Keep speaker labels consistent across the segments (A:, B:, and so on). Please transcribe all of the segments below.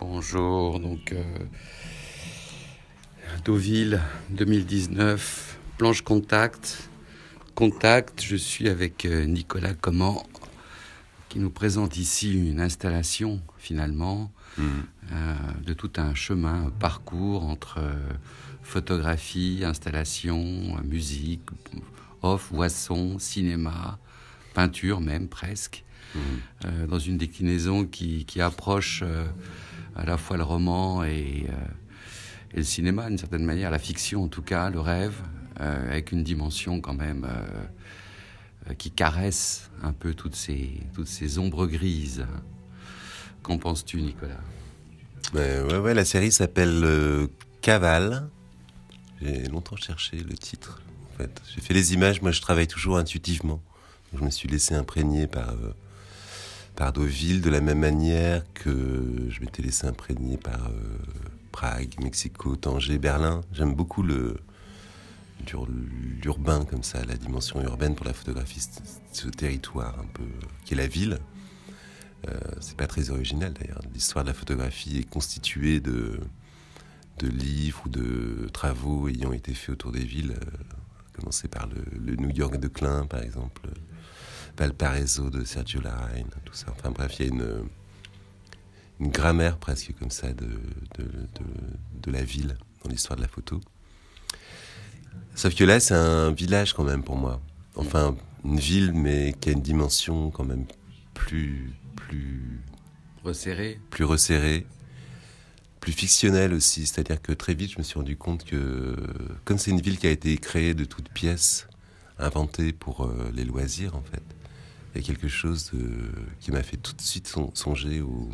A: Bonjour, donc euh, Deauville 2019, planche contact. Contact, je suis avec euh, Nicolas Comment qui nous présente ici une installation finalement
B: Mhm.
A: euh, de tout un chemin, un parcours entre euh, photographie, installation, musique, off, boisson, cinéma, peinture même presque, euh, dans une déclinaison qui, qui approche à la fois le roman et, euh, et le cinéma d'une certaine manière, la fiction en tout cas, le rêve, euh, avec une dimension quand même euh, qui caresse un peu toutes ces, toutes ces ombres grises. Qu'en penses-tu, Nicolas?
B: Ouais, ouais, ouais, la série s'appelle Cavale. J'ai longtemps cherché le titre. J'ai fait les images. Moi, je travaille toujours intuitivement. Je me suis laissé imprégner par par Deauville de la même manière que je m'étais laissé imprégner par euh, Prague, Mexico, Tanger, Berlin. J'aime beaucoup le l'ur- l'urbain comme ça, la dimension urbaine pour la photographie, ce- territoire un peu qui est la ville. Euh, c'est pas très original d'ailleurs. L'histoire de la photographie est constituée de, livres ou de travaux ayant été faits autour des villes, euh, à commencer par le, New York de Klein par exemple, Valparaiso de Sergio Larraín, tout ça. Enfin bref, il y a une, une grammaire presque comme ça de, de, de- de la ville dans l'histoire de la photo. Sauf que là, c'est un village quand même pour moi. Enfin, une ville, mais qui a une dimension quand même plus, plus,
A: Resserré
B: plus resserrée, plus fictionnelle aussi. C'est-à-dire que très vite, je me suis rendu compte que, comme c'est une ville qui a été créée de toutes pièces, inventée pour euh, les loisirs en fait, il y a quelque chose de- qui m'a fait tout de suite son- songer aux,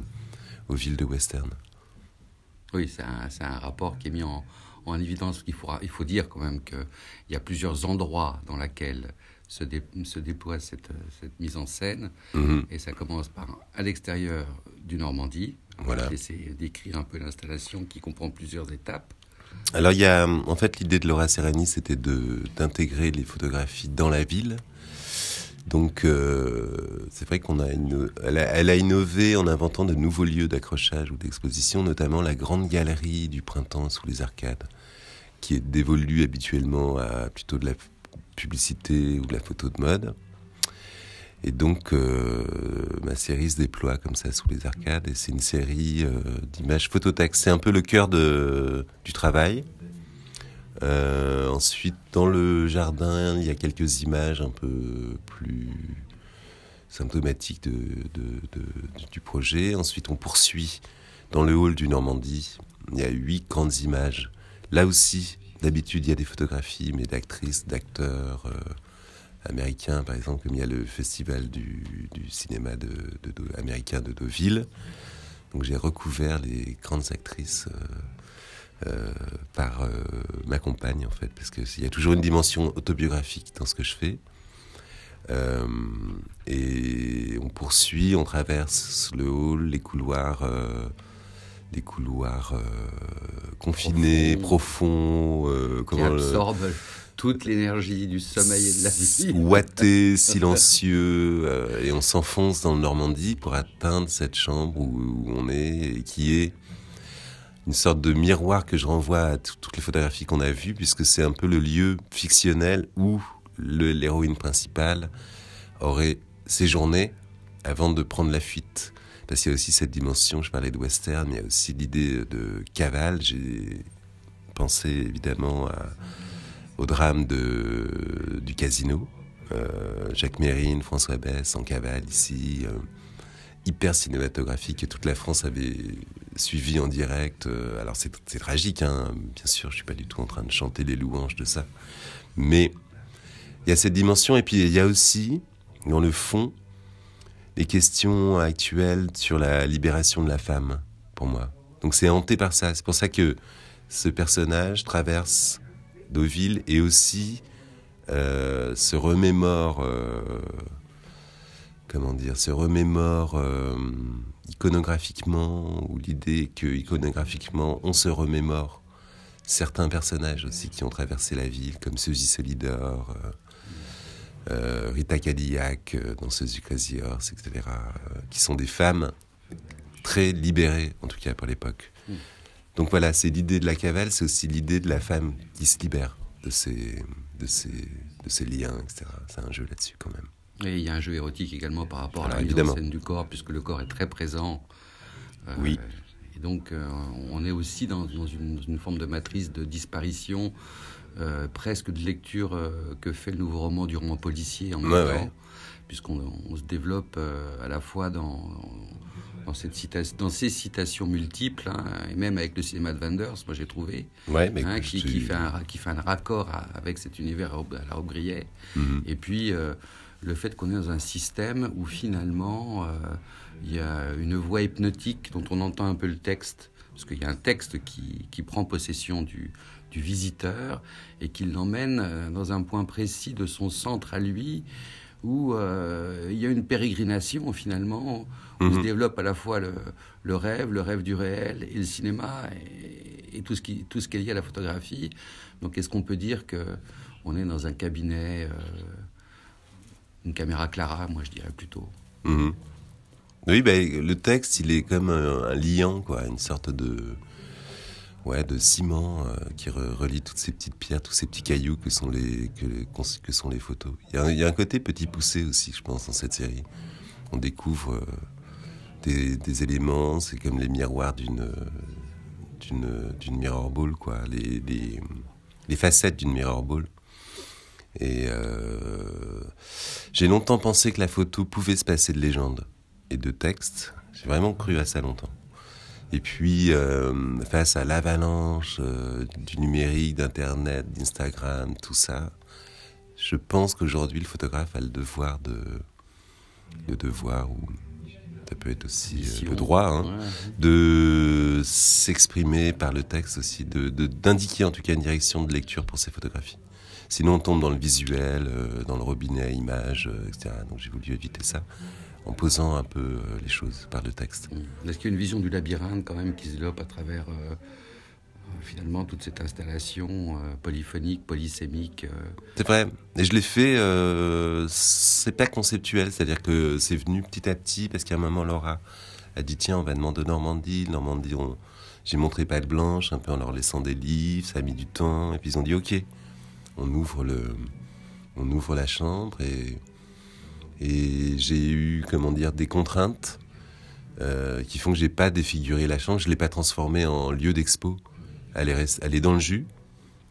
B: aux villes de western.
A: Oui, c'est un, rapport qui est mis en, en évidence. Il, faudra, il faut dire quand même qu'il y a plusieurs endroits dans lesquels se, dé- se déploie cette, cette mise en scène.
B: Mhm.
A: Et ça commence par à l'extérieur du Normandie.
B: Voilà.
A: Je vais essayer d'écrire un peu l'installation qui comprend plusieurs étapes.
B: Alors il y a, en fait, l'idée de Laura Serrani, c'était de d'intégrer les photographies dans la ville. Donc euh, c'est vrai qu'on a, elle a, innové en inventant de nouveaux lieux d'accrochage ou d'exposition, notamment la grande galerie du printemps sous les arcades, qui est dévolue habituellement à plutôt de la publicité ou de la photo de mode. Et donc, euh, ma série se déploie comme ça sous les arcades. Et c'est une série euh, d'images phototaxes. C'est un peu le cœur du travail. Euh, ensuite, dans le jardin, il y a quelques images un peu plus symptomatiques du projet. Ensuite, on poursuit dans le hall du Normandie. Il y a huit grandes images. Là aussi, d'habitude, il y a des photographies, mais d'actrices, d'acteurs euh, américains, par exemple, comme il y a le festival du, cinéma américain de Deauville. Donc j'ai recouvert les grandes actrices euh, euh, par euh, ma compagne, en fait, parce qu'il y a toujours une dimension autobiographique dans ce que je fais. Euh, et on poursuit, on traverse le hall, les couloirs, les couloirs confinés, profonds,
A: Qui
B: comment le-
A: absorbe toute l'énergie du sommeil et de la vie.
B: ouaté, silencieux, euh, et on s'enfonce dans le Normandie pour atteindre cette chambre où, où on est, et qui est une sorte de miroir que je renvoie à tout- toutes les photographies qu'on a vues, puisque c'est un peu le lieu fictionnel où l'héroïne principale aurait séjourné avant de prendre la fuite. Parce qu'il y a aussi cette dimension, je parlais de western, mais il y a aussi l'idée de cavale. J'ai pensé évidemment au drame de, du casino. Euh, Jacques Mérine, François Bess en cavale ici, euh, hyper cinématographique que toute la France avait suivi en direct. Euh, alors c'est c'est tragique, hein, bien sûr, je suis pas du tout en train de chanter les louanges de ça, mais il y a cette dimension et puis il y a aussi dans le fond les questions actuelles sur la libération de la femme pour moi. Donc c'est hanté par ça. C'est pour ça que ce personnage traverse Deauville et aussi euh, se remémore, euh, comment dire, se remémore euh, iconographiquement, ou l'idée que iconographiquement on se remémore certains personnages aussi qui ont traversé la ville, comme Suzy Solidor, euh, euh, Rita Cadillac, danseuse du Crazy Horse, etc., qui sont des femmes très libéré, en tout cas pour l'époque.
A: Mm.
B: Donc voilà, c'est l'idée de la cavale, c'est aussi l'idée de la femme qui se libère de ses, de ses, de ses liens, etc. C'est un jeu là-dessus quand même.
A: Et il y a un jeu érotique également par rapport à la mise en scène du corps, puisque le corps est très présent. Euh,
B: Oui.
A: Et donc, euh, on est aussi dans, dans une, dans une forme de matrice de disparition, euh, presque de lecture que fait le nouveau roman du roman policier en même
B: Ouais,
A: temps,
B: ouais.
A: puisqu'on on se développe à la fois dans, dans, cette cita- dans ces citations multiples, hein, et même avec le cinéma de Wenders, moi j'ai trouvé,
B: Ouais, mais
A: hein, qui, fait un, qui fait un raccord à- avec cet univers à la Robbe-Grillet.
B: Mhm.
A: Et puis, le fait qu'on est dans un système où finalement, euh, il y a une voix hypnotique dont on entend un peu le texte, parce qu'il y a un texte qui, qui prend possession du, du visiteur et qui l'emmène euh, dans un point précis de son centre à lui, où euh, il y a une pérégrination finalement, où
B: Mhm.
A: se développe à la fois le, le rêve, le rêve du réel et le cinéma et, et tout, ce qui, tout ce qui est lié à la photographie. Donc est-ce qu'on peut dire que on est dans un cabinet, euh, une caméra Clara, moi je dirais plutôt.
B: Mhm. Oui, ben, le texte, il est comme un, liant, quoi, une sorte de, ouais, de ciment euh, qui re- relie toutes ces petites pierres, tous ces petits cailloux que sont les, photos. Il y, a un, côté petit poussé aussi, je pense, dans cette série. On découvre euh, des, éléments, c'est comme les miroirs d'une, d'une, mirror ball, quoi, les facettes d'une mirror ball. Et euh, j'ai longtemps pensé que la photo pouvait se passer de légende et de texte. J'ai vraiment cru à ça longtemps. Et puis, euh, face à l'avalanche euh, du numérique, d'Internet, d'Instagram, tout ça, je pense qu'aujourd'hui, le photographe a le devoir de... Le devoir, ou ça peut être aussi euh, le droit, hein, de s'exprimer par le texte aussi, de de- d'indiquer en tout cas une direction de lecture pour ses photographies. Sinon, on tombe dans le visuel, euh, dans le robinet à images, euh, etc. Donc, j'ai voulu éviter ça en posant un peu euh, les choses par le texte.
A: Mm. Est-ce qu'il y a une vision du labyrinthe quand même qui se développe à travers euh, finalement toute cette installation euh, polyphonique, polysémique euh,
B: C'est vrai. Et je l'ai fait, c'est pas conceptuel, c'est-à-dire que c'est venu petit à petit, parce qu'à un moment, Laura a dit tiens, on va demander Normandie. Normandie, on... j'ai montré Pâte Blanche, un peu en leur laissant des livres, ça a mis du temps, et puis ils ont dit ok, on ouvre, la chambre, et, j'ai eu, comment dire, des contraintes euh, qui font que j'ai pas défiguré la chambre, je l'ai pas transformée en lieu d'expo. Elle est, dans le jus.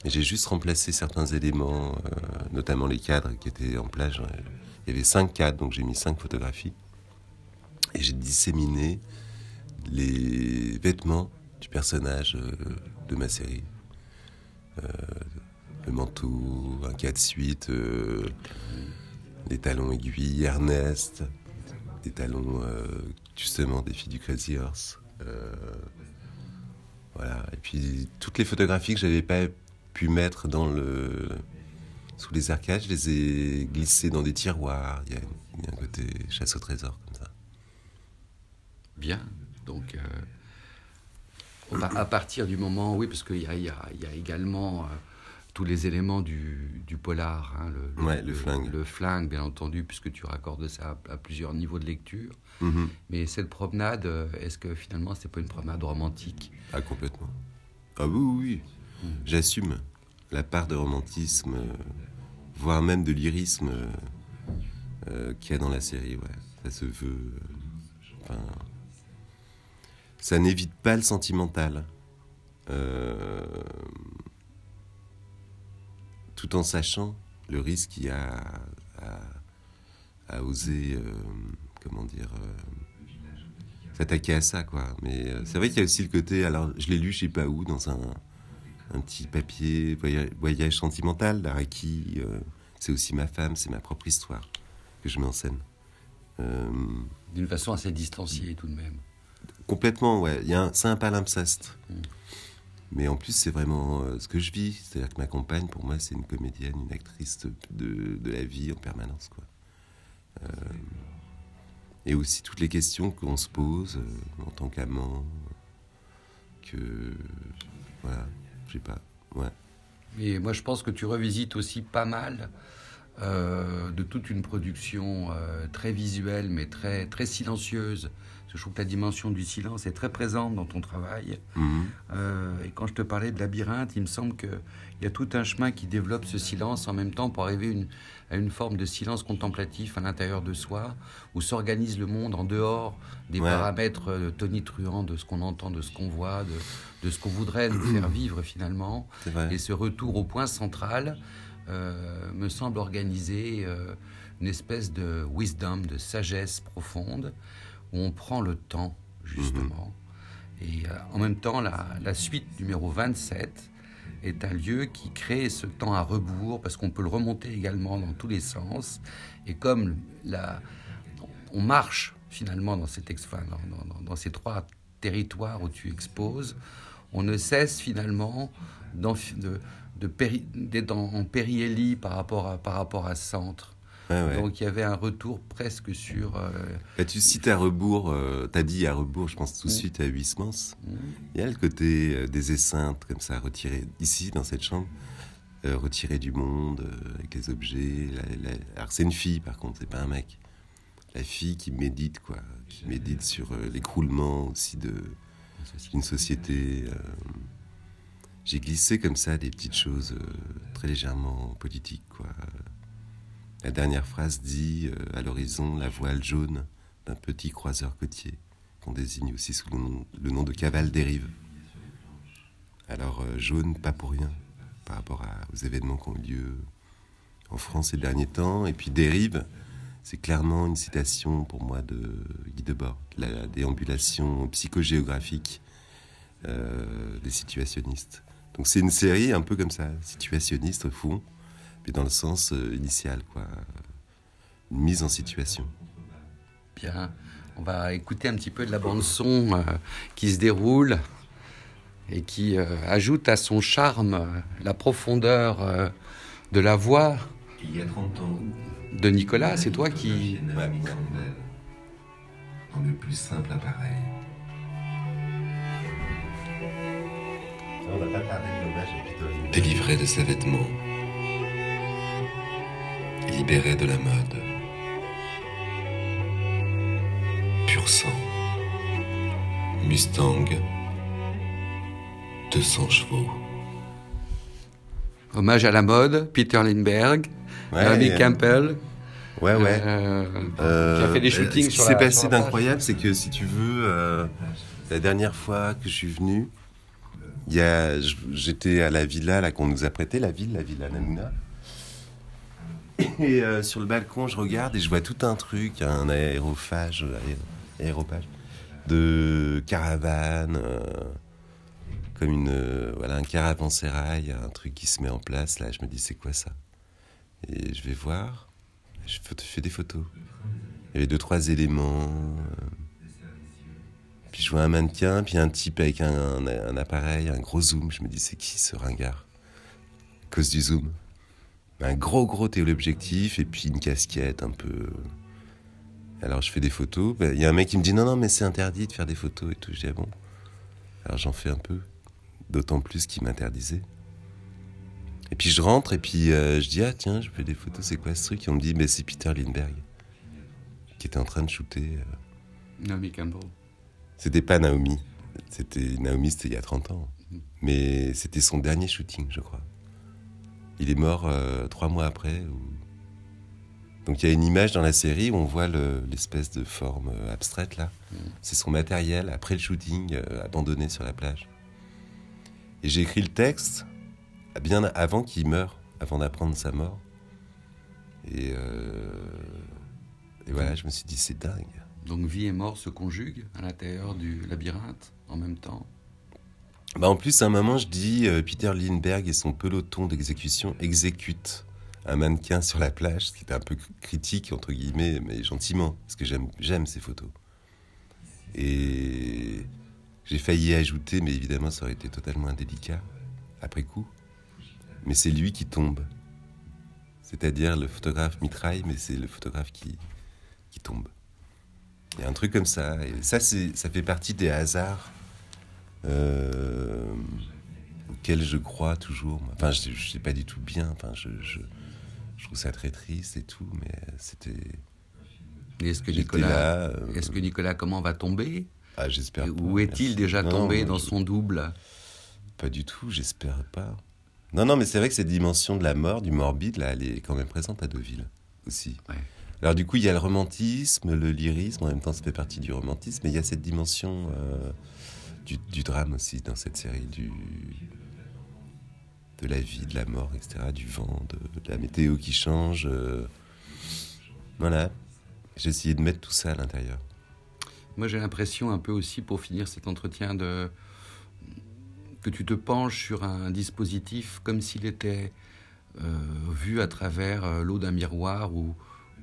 B: J'ai juste remplacé certains éléments, euh, notamment les cadres qui étaient en plage. Il y avait cinq cadres, donc j'ai mis cinq photographies. Et j'ai disséminé les vêtements du personnage euh, de ma série. Le manteau, un cas de suite, euh, talons aiguilles, Ernest, des talons euh, justement des filles du Crazy Horse. Euh, voilà. Et puis toutes les photographies que j'avais pas pu mettre dans le sous les arcades, je les ai glissées dans des tiroirs. Il y a, un côté chasse au trésor comme ça.
A: bien. Donc, euh, à partir du moment, oui, parce qu'il y a, également tous les éléments du, du polar, hein, le,
B: Ouais, le flingue.
A: le flingue, bien entendu, puisque tu raccordes ça à, à plusieurs niveaux de lecture.
B: Mhm.
A: Mais cette promenade, euh, est-ce que finalement, c'est pas une promenade romantique?
B: Ah complètement. Ah oui, oui, oui. J'assume la part de romantisme, euh, voire même de lyrisme euh, euh, qu'il y a dans la série. Ouais. Ça se veut. enfin, ça n'évite pas le sentimental. Euh, tout en sachant le risque qu'il y a à, à oser, euh, comment dire, euh, s'attaquer à ça, quoi. Mais euh, c'est vrai qu'il y a aussi le côté, alors je l'ai lu, je sais pas où, dans un, un petit papier, voyage, voyage sentimental d'Araki. c'est aussi ma femme, c'est ma propre histoire que je mets en scène.
A: D'une façon assez distanciée tout de même.
B: Complètement, ouais. C'est un palimpseste.
A: Mm.
B: Mais en plus, c'est vraiment euh, ce que je vis. C'est-à-dire que ma compagne, pour moi, c'est une comédienne, une actrice de, de la vie en permanence. Quoi. Euh, et aussi toutes les questions qu'on se pose euh, en tant qu'amant. Que. Voilà, je sais pas. Ouais.
A: Et moi, je pense que tu revisites aussi pas mal de toute une production très visuelle, mais très, très silencieuse. Je trouve que la dimension du silence est très présente dans ton travail.
B: Mhm.
A: Euh, et quand je te parlais de labyrinthe, il me semble qu'il y a tout un chemin qui développe ce silence en même temps pour arriver une, à une forme de silence contemplatif à l'intérieur de soi, où s'organise le monde en dehors des
B: Ouais.
A: paramètres euh, tonitruants de ce qu'on entend, de ce qu'on voit, de, de ce qu'on voudrait nous faire vivre finalement. Et ce retour au point central euh, me semble organiser euh, une espèce de wisdom, de sagesse profonde, où on prend le temps, justement. Et euh, en même temps, la, la suite numéro 27 est un lieu qui crée ce temps à rebours, parce qu'on peut le remonter également dans tous les sens. Et comme la, on marche finalement dans, cet ex- enfin, dans, dans- dans- dans ces trois territoires où tu exposes, on ne cesse finalement d'être en, périhélie par rapport à, par rapport à ce centre.
B: Ouais, ouais.
A: Donc il y avait un retour presque sur... euh,
B: Bah, tu cites à rebours, euh, t'as dit à rebours, je pense tout de
A: Mm.
B: suite à Huysmans.
A: mm,
B: Il y a le côté euh, des esseintes, comme ça, retiré ici, dans cette chambre, euh, retiré du monde, euh, avec les objets. la- la- Alors, c'est une fille, par contre, c'est pas un mec. La fille qui médite, quoi, qui médite sur euh, l'écroulement aussi de d'une société. euh. J'ai glissé comme ça des petites choses euh, très légèrement politiques, quoi. La dernière phrase dit euh, à l'horizon la voile jaune d'un petit croiseur côtier qu'on désigne aussi sous le nom, de cavale des rives. Alors euh, jaune, pas pour rien, par rapport aux événements qui ont eu lieu en France ces derniers temps. Et puis dérive, c'est clairement une citation pour moi de Guy Debord, la déambulation psychogéographique euh, des situationnistes. Donc c'est une série un peu comme ça, situationniste au fond, mais dans le sens euh, initial, quoi. Une mise en situation.
A: Bien, on va écouter un petit peu de la bande son euh, qui se déroule et qui euh, ajoute à son charme euh, la profondeur euh, de la voix
B: Il y a 30 ans,
A: de Nicolas. C'est toi qui...
B: dans le plus simple appareil. On va pas parler de l'hommage à Peter Lindbergh.
C: délivré de ses vêtements, libéré de la mode, pur sang, Mustang, 200 chevaux.
A: Hommage à la mode, Peter Lindbergh,
B: Ouais,
A: Herbie
B: euh,
A: Campbell.
B: Ouais, ouais.
A: Euh,
B: Euh,
A: qui a fait des
B: euh,
A: shootings
B: Ce qui
A: sur
B: s'est passé
A: sur
B: d'incroyable, c'est que si tu veux, euh, la dernière fois que je suis venu, il y a, j- j'étais à la villa là qu'on nous a prêté, la ville, la villa Namuna. Et euh, sur le balcon, je regarde et je vois tout un truc, un aérophage, aé- aéropage, de caravane, euh, comme une, euh, voilà, un caravansérail, un truc qui se met en place. Là, je me dis, c'est quoi ça? Et je vais voir. Je fais des photos. Il y avait deux, trois éléments. euh. Puis je vois un mannequin, puis un type avec un, un- un appareil, un gros zoom. Je me dis, c'est qui ce ringard? À cause du zoom. Un gros, gros téléobjectif, et puis une casquette un peu. Alors je fais des photos. Ben, Il y a un mec qui me dit, non, non, mais c'est interdit de faire des photos et tout. Je dis, ah bon? Alors j'en fais un peu. D'autant plus qu'il m'interdisait. Et puis je rentre et puis euh, je dis ah tiens je fais des photos c'est quoi ce truc? Et on me dit mais c'est Peter Lindbergh qui était en train de shooter. euh.
A: Naomi Campbell.
B: C'était pas Naomi, c'était Naomi c'était il y a 30 ans, mais c'était son dernier shooting je crois. Il est mort euh, trois mois après. ou- Donc il y a une image dans la série où on voit le- l'espèce de forme euh, abstraite là. C'est son matériel après le shooting euh, abandonné sur la plage. Et j'ai écrit le texte bien avant qu'il meure, avant d'apprendre sa mort. Et, euh, et voilà, je me suis dit, c'est dingue.
A: Donc vie et mort se conjuguent à l'intérieur du labyrinthe en même temps.
B: Bah en plus, à un moment, je dis, euh, Peter Lindbergh et son peloton d'exécution exécutent un mannequin sur la plage, ce qui était un peu critique, entre guillemets, mais gentiment, parce que j'aime, ces photos. Et j'ai failli ajouter, mais évidemment, ça aurait été totalement indélicat, après coup. Mais c'est lui qui tombe. C'est-à-dire le photographe mitraille, mais c'est le photographe qui, qui tombe. Il y a un truc comme ça. Et ça, ça fait partie des hasards euh, auxquels je crois toujours. Enfin, je ne sais pas du tout bien. Enfin, je, je, je trouve ça très triste et tout, mais c'était,
A: Est-ce que Nicolas,
B: euh,
A: est-ce que Nicolas comment va tomber?
B: Ah, j'espère.
A: Où
B: pas,
A: est-il déjà
B: Non,
A: tombé
B: non,
A: dans
B: je-
A: son double?
B: Pas du tout, j'espère pas. Non, non, mais c'est vrai que cette dimension de la mort, du morbide, là, elle est quand même présente à Deauville aussi.
A: Ouais.
B: Alors du coup, il y a le romantisme, le lyrisme, en même temps, ça fait partie du romantisme, mais il y a cette dimension euh, du, drame aussi dans cette série, du de la vie, de la mort, etc., du vent, de, la météo qui change. euh, voilà. J'ai essayé de mettre tout ça à l'intérieur.
A: Moi, j'ai l'impression un peu aussi, pour finir cet entretien, de que tu te penches sur un dispositif comme s'il était euh, vu à travers euh, l'eau d'un miroir ou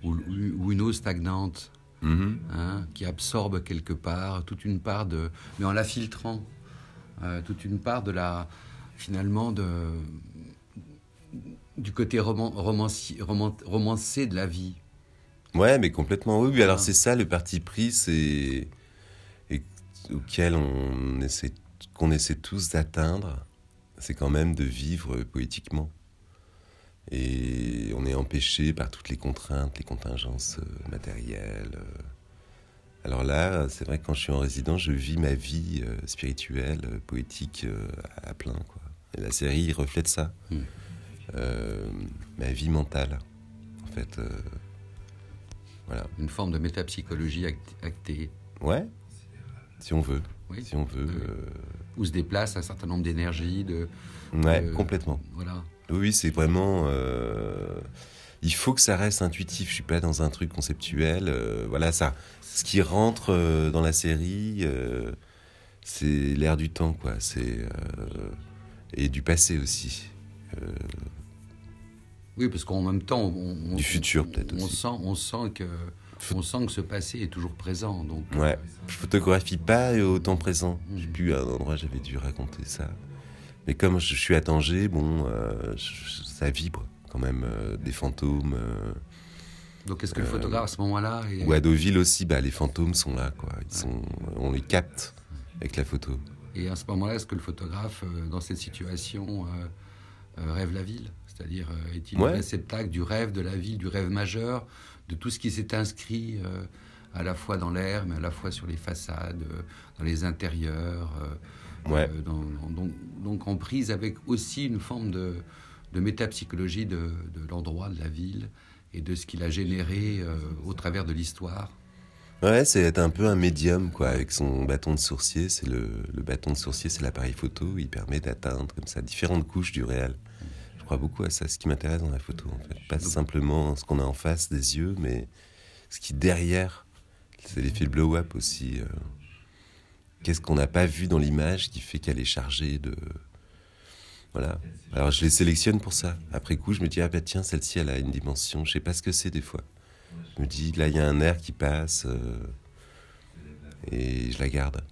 A: une eau stagnante,
B: Mhm.
A: hein, qui absorbe quelque part toute une part de, mais en la filtrant, euh, toute une part de la, finalement de du côté roman, romanci- roman- romancé de la vie.
B: Ouais, mais complètement. Oui, oui. Alors c'est ça le parti pris, c'est et auquel on essaie, qu'on essaie tous d'atteindre, c'est quand même de vivre poétiquement. Et on est empêché par toutes les contraintes, les contingences euh, matérielles. euh. Alors là, c'est vrai que quand je suis en résidence, je vis ma vie euh, spirituelle, poétique à plein. Quoi. Et la série reflète ça.
A: Mm.
B: Euh, ma vie mentale, en fait. euh, voilà.
A: Une forme de métapsychologie act- actée,
B: Ouais, si on veut.
A: oui,
B: Si on veut.
A: où se déplace un certain nombre d'énergies, de
B: Ouais, complètement.
A: voilà.
B: Oui, c'est vraiment. euh, Il faut que ça reste intuitif. Je suis pas dans un truc conceptuel. euh, voilà, ça. Ce qui rentre euh, dans la série, euh, c'est l'air du temps, quoi. C'est euh, et du passé aussi. Euh,
A: Oui, parce qu'en même temps, on, on-
B: Du futur, peut-être
A: on sent, on sent que, on sent que ce passé est toujours présent. Donc,
B: ouais. Je photographie pas au temps présent. Je sais
A: Mhm.
B: plus à un endroit j'avais dû raconter ça. Mais comme je suis à Tanger, bon, euh, ça vibre quand même euh, des fantômes. euh,
A: donc est-ce que le photographe à ce moment-là est-
B: Ou à Deauville aussi, bah, les fantômes sont là, quoi. Ils sont, on les capte avec la photo.
A: Et à ce moment-là, est-ce que le photographe, dans cette situation, rêve la ville? C'est-à-dire, est-il
B: Ouais.
A: le réceptacle du rêve de la ville, du rêve majeur, de tout ce qui s'est inscrit à la fois dans l'air, mais à la fois sur les façades, dans les intérieurs
B: Ouais.
A: euh, dans- dans- donc, donc en prise avec aussi une forme de, de métapsychologie de, de l'endroit, de la ville, et de ce qu'il a généré euh, au travers de l'histoire.
B: Ouais, c'est être un peu un médium, quoi, avec son bâton de sourcier. C'est le, le bâton de sourcier, c'est l'appareil photo. Il permet d'atteindre comme ça différentes couches du réel. Je crois beaucoup à ça, ce qui m'intéresse dans la photo, en fait. Pas simplement ce qu'on a en face des yeux, mais ce qui derrière. C'est l'effet blow-up aussi. euh. Qu'est-ce qu'on n'a pas vu dans l'image qui fait qu'elle est chargée de. Voilà. Alors je les sélectionne pour ça. Après coup, je me dis, ah bah tiens, celle-ci, elle a une dimension. Je sais pas ce que c'est des fois. Je me dis, là, il y a un air qui passe. euh, et je la garde.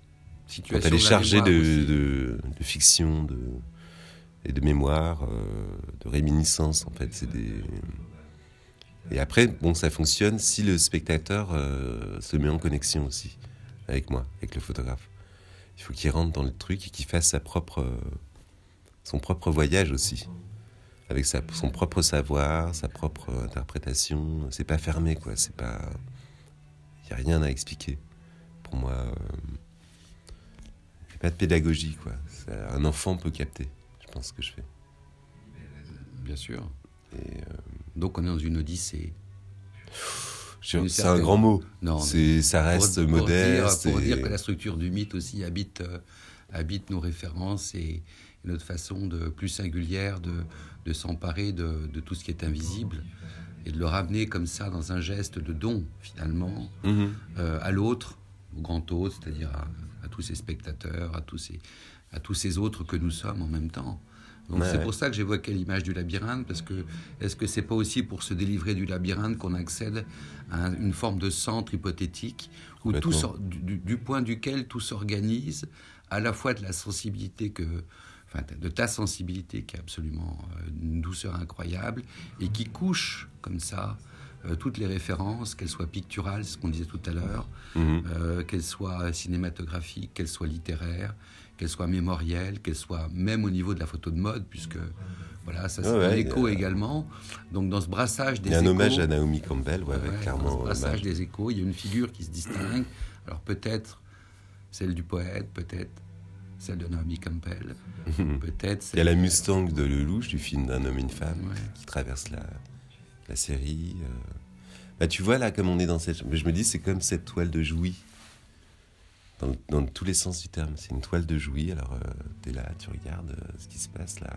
B: Quand elle est chargée de, de fiction de, et de mémoire, euh, de réminiscence, en fait. C'est des... Et après, bon, ça fonctionne si le spectateur euh, se met en connexion aussi avec moi, avec le photographe. Il faut qu'il rentre dans le truc et qu'il fasse sa propre, euh, son propre voyage aussi. Avec sa, son propre savoir, sa propre interprétation. C'est pas fermé, quoi. C'est pas. Il n'y a rien à expliquer. Pour moi, euh, il n'y a pas de pédagogie, quoi. Ça- Un enfant peut capter, je pense, ce que je fais.
A: Bien sûr.
B: Et, euh,
A: Donc on est dans une odyssée.
B: C'est un grand mot.
A: Non,
B: C'est, ça reste
A: pour, pour
B: modeste.
A: Dire, pour
B: et-
A: dire que la structure du mythe aussi habite, euh, habite nos références et, et notre façon de plus singulière de, de s'emparer de, de tout ce qui est invisible et de le ramener comme ça dans un geste de don finalement
B: Mhm.
A: euh, à l'autre, au grand autre, c'est-à-dire à, à tous ces spectateurs, à tous ces, à tous ces autres que nous sommes en même temps. Donc
B: Ouais,
A: c'est
B: ouais.
A: pour ça que j'évoquais l'image du labyrinthe, parce que est-ce que c'est pas aussi pour se délivrer du labyrinthe qu'on accède à un- une forme de centre hypothétique où tout du- du point duquel tout s'organise, à la fois de la sensibilité que, enfin, de ta sensibilité qui est absolument euh, une douceur incroyable et qui couche comme ça euh, toutes les références, qu'elles soient picturales, ce qu'on disait tout à l'heure,
B: Mhm.
A: euh, qu'elles soient cinématographiques, qu'elles soient littéraires, qu'elles soient mémorielles, qu'elles soient même au niveau de la photo de mode, puisque voilà, ça c'est
B: Ouais,
A: un écho
B: a-
A: également. Donc dans ce brassage des
B: Il y a un
A: échos,
B: hommage à Naomi Campbell, ouais,
A: Ouais,
B: ouais,
A: dans
B: clairement.
A: ce brassage
B: hommage.
A: des échos, il y a une figure qui se distingue. Alors peut-être celle du poète, peut-être celle de Naomi Campbell, peut-être
B: Il y a la Mustang de Lelouch du film d'un homme et une femme qui traverse la, la série. euh. Bah, tu vois là, comme on est dans cette. Je me dis, c'est comme cette toile de Jouy. Dans, dans tous les sens du terme. C'est une toile de Jouy. Alors, tu es là, tu regardes euh, ce qui se passe là.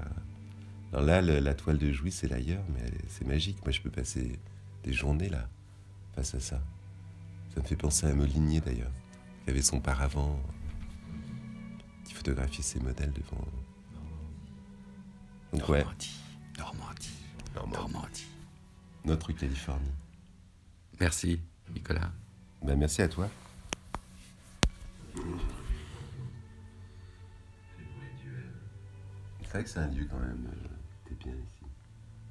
B: Alors là, le- la toile de Jouy, c'est l'ailleurs, mais c'est magique. Moi, je peux passer des journées là, face à ça. Ça me fait penser à Molinier d'ailleurs, qui avait son paravent, qui photographiait ses modèles devant. Donc, ouais.
A: Normandie,
B: Normandie,
A: Normandie.
B: Notre Californie.
A: Merci, Nicolas.
B: Ben, merci à toi. C'est vrai que c'est un lieu quand même. euh, T'es bien ici.